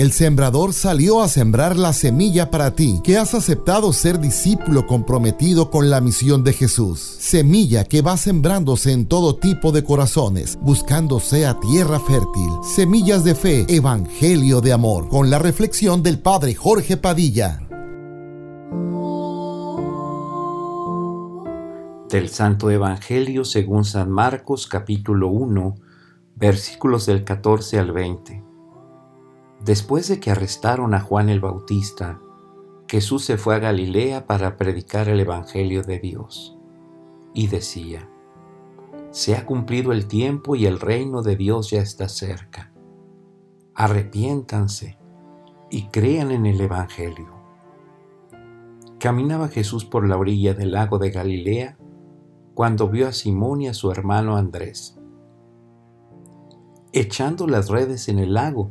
El sembrador salió a sembrar la semilla para ti, que has aceptado ser discípulo comprometido con la misión de Jesús. Semilla que va sembrándose en todo tipo de corazones, buscando sea tierra fértil. Semillas de fe, evangelio de amor, con la reflexión del Padre Jorge Padilla. Del Santo Evangelio según San Marcos capítulo 1 versículos del 14 al 20. Después de que arrestaron a Juan el Bautista, Jesús se fue a Galilea para predicar el Evangelio de Dios. Y decía, Se ha cumplido el tiempo y el reino de Dios ya está cerca. Arrepiéntanse y crean en el Evangelio. Caminaba Jesús por la orilla del lago de Galilea cuando vio a Simón y a su hermano Andrés echando las redes en el lago,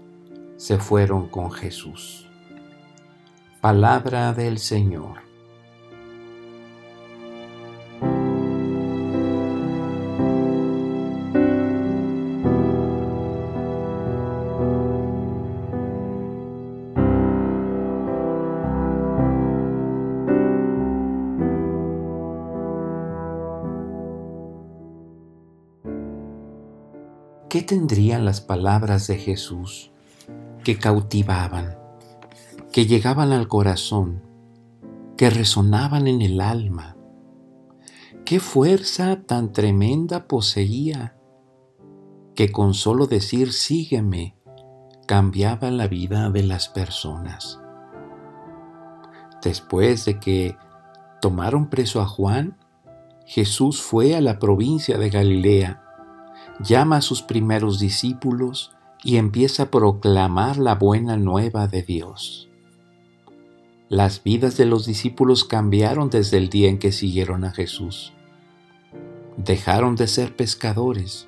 se fueron con Jesús. Palabra del Señor. ¿Qué tendrían las palabras de Jesús que cautivaban, que llegaban al corazón, que resonaban en el alma? ¿Qué fuerza tan tremenda poseía que con solo decir sígueme cambiaba la vida de las personas? Después de que tomaron preso a Juan, Jesús fue a la provincia de Galilea llama a sus primeros discípulos y empieza a proclamar la buena nueva de Dios. Las vidas de los discípulos cambiaron desde el día en que siguieron a Jesús. Dejaron de ser pescadores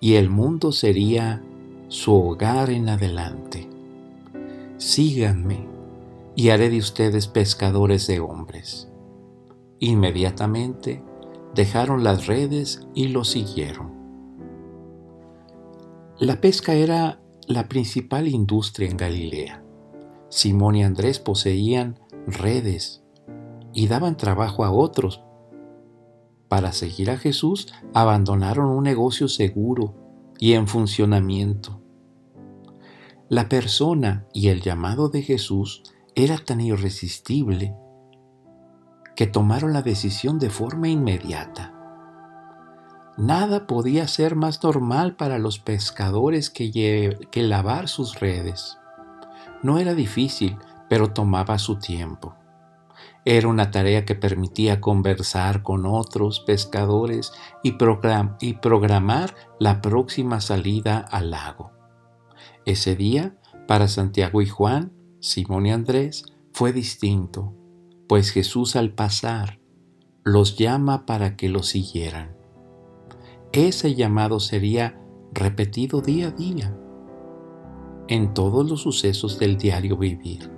y el mundo sería su hogar en adelante. Síganme y haré de ustedes pescadores de hombres. Inmediatamente dejaron las redes y lo siguieron. La pesca era la principal industria en Galilea. Simón y Andrés poseían redes y daban trabajo a otros. Para seguir a Jesús abandonaron un negocio seguro y en funcionamiento. La persona y el llamado de Jesús era tan irresistible que tomaron la decisión de forma inmediata. Nada podía ser más normal para los pescadores que, lavar sus redes. No era difícil, pero tomaba su tiempo. Era una tarea que permitía conversar con otros pescadores y, y, programar la próxima salida al lago. Ese día, para Santiago y Juan, Simón y Andrés, fue distinto, pues Jesús al pasar los llama para que lo siguieran ese llamado sería repetido día a día en todos los sucesos del diario vivir.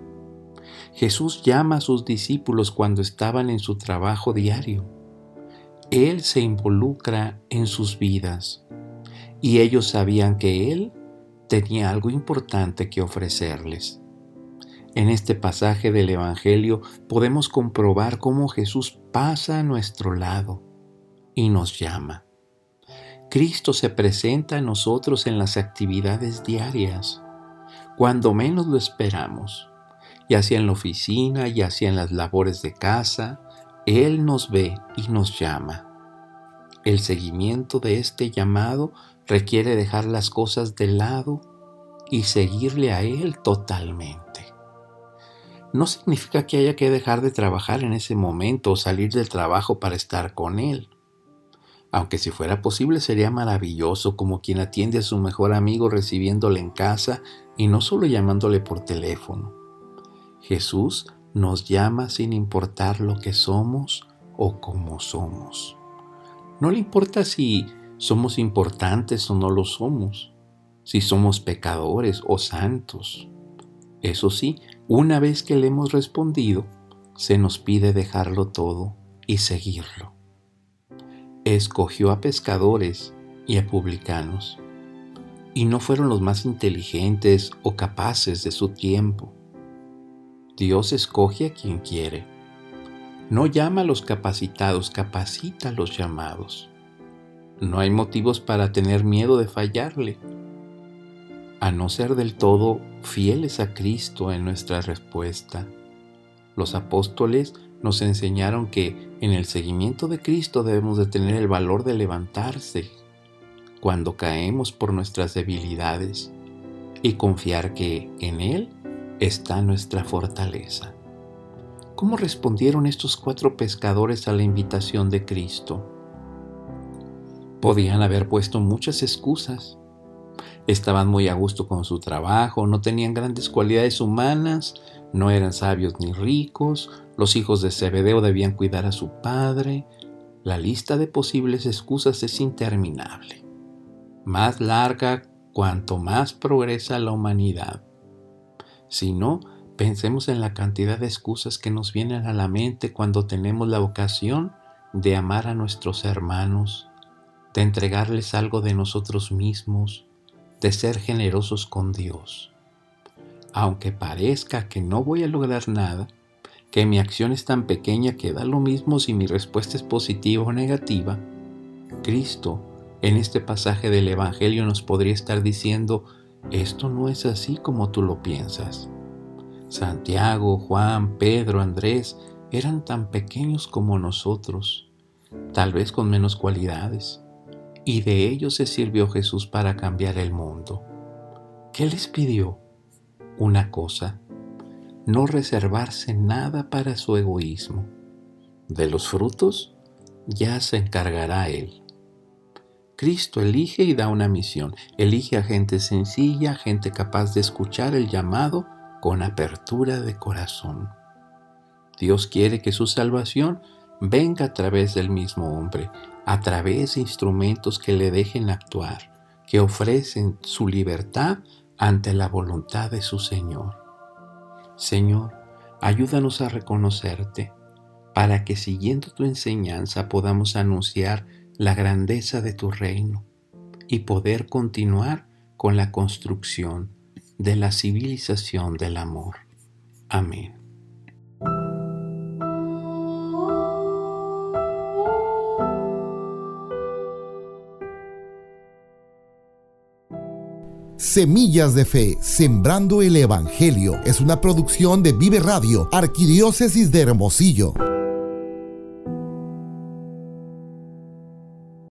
Jesús llama a sus discípulos cuando estaban en su trabajo diario. Él se involucra en sus vidas y ellos sabían que Él tenía algo importante que ofrecerles. En este pasaje del Evangelio podemos comprobar cómo Jesús pasa a nuestro lado y nos llama. Cristo se presenta a nosotros en las actividades diarias, cuando menos lo esperamos, ya sea en la oficina, ya sea en las labores de casa, Él nos ve y nos llama. El seguimiento de este llamado requiere dejar las cosas de lado y seguirle a Él totalmente. No significa que haya que dejar de trabajar en ese momento o salir del trabajo para estar con Él Aunque si fuera posible sería maravilloso como quien atiende a su mejor amigo recibiéndole en casa y no solo llamándole por teléfono. Jesús nos llama sin importar lo que somos o cómo somos. No le importa si somos importantes o no lo somos, si somos pecadores o santos. Eso sí, una vez que le hemos respondido, se nos pide dejarlo todo y seguirlo escogió a pescadores y a publicanos, y no fueron los más inteligentes o capaces de su tiempo. Dios escoge a quien quiere. No llama a los capacitados, capacita a los llamados. No hay motivos para tener miedo de fallarle, a no ser del todo fieles a Cristo en nuestra respuesta. Los apóstoles nos enseñaron que en el seguimiento de Cristo debemos de tener el valor de levantarse cuando caemos por nuestras debilidades y confiar que en Él está nuestra fortaleza. ¿Cómo respondieron estos cuatro pescadores a la invitación de Cristo? Podían haber puesto muchas excusas. Estaban muy a gusto con su trabajo, no tenían grandes cualidades humanas, no eran sabios ni ricos, los hijos de Zebedeo debían cuidar a su padre. La lista de posibles excusas es interminable. Más larga cuanto más progresa la humanidad. Si no, pensemos en la cantidad de excusas que nos vienen a la mente cuando tenemos la ocasión de amar a nuestros hermanos, de entregarles algo de nosotros mismos, de ser generosos con Dios aunque parezca que no voy a lograr nada, que mi acción es tan pequeña que da lo mismo si mi respuesta es positiva o negativa, Cristo en este pasaje del Evangelio nos podría estar diciendo, esto no es así como tú lo piensas. Santiago, Juan, Pedro, Andrés eran tan pequeños como nosotros, tal vez con menos cualidades, y de ellos se sirvió Jesús para cambiar el mundo. ¿Qué les pidió? una cosa, no reservarse nada para su egoísmo. De los frutos ya se encargará Él. Cristo elige y da una misión. Elige a gente sencilla, gente capaz de escuchar el llamado con apertura de corazón. Dios quiere que su salvación venga a través del mismo hombre, a través de instrumentos que le dejen actuar, que ofrecen su libertad ante la voluntad de su Señor. Señor, ayúdanos a reconocerte para que siguiendo tu enseñanza podamos anunciar la grandeza de tu reino y poder continuar con la construcción de la civilización del amor. Amén. Semillas de Fe, Sembrando el Evangelio, es una producción de Vive Radio, Arquidiócesis de Hermosillo.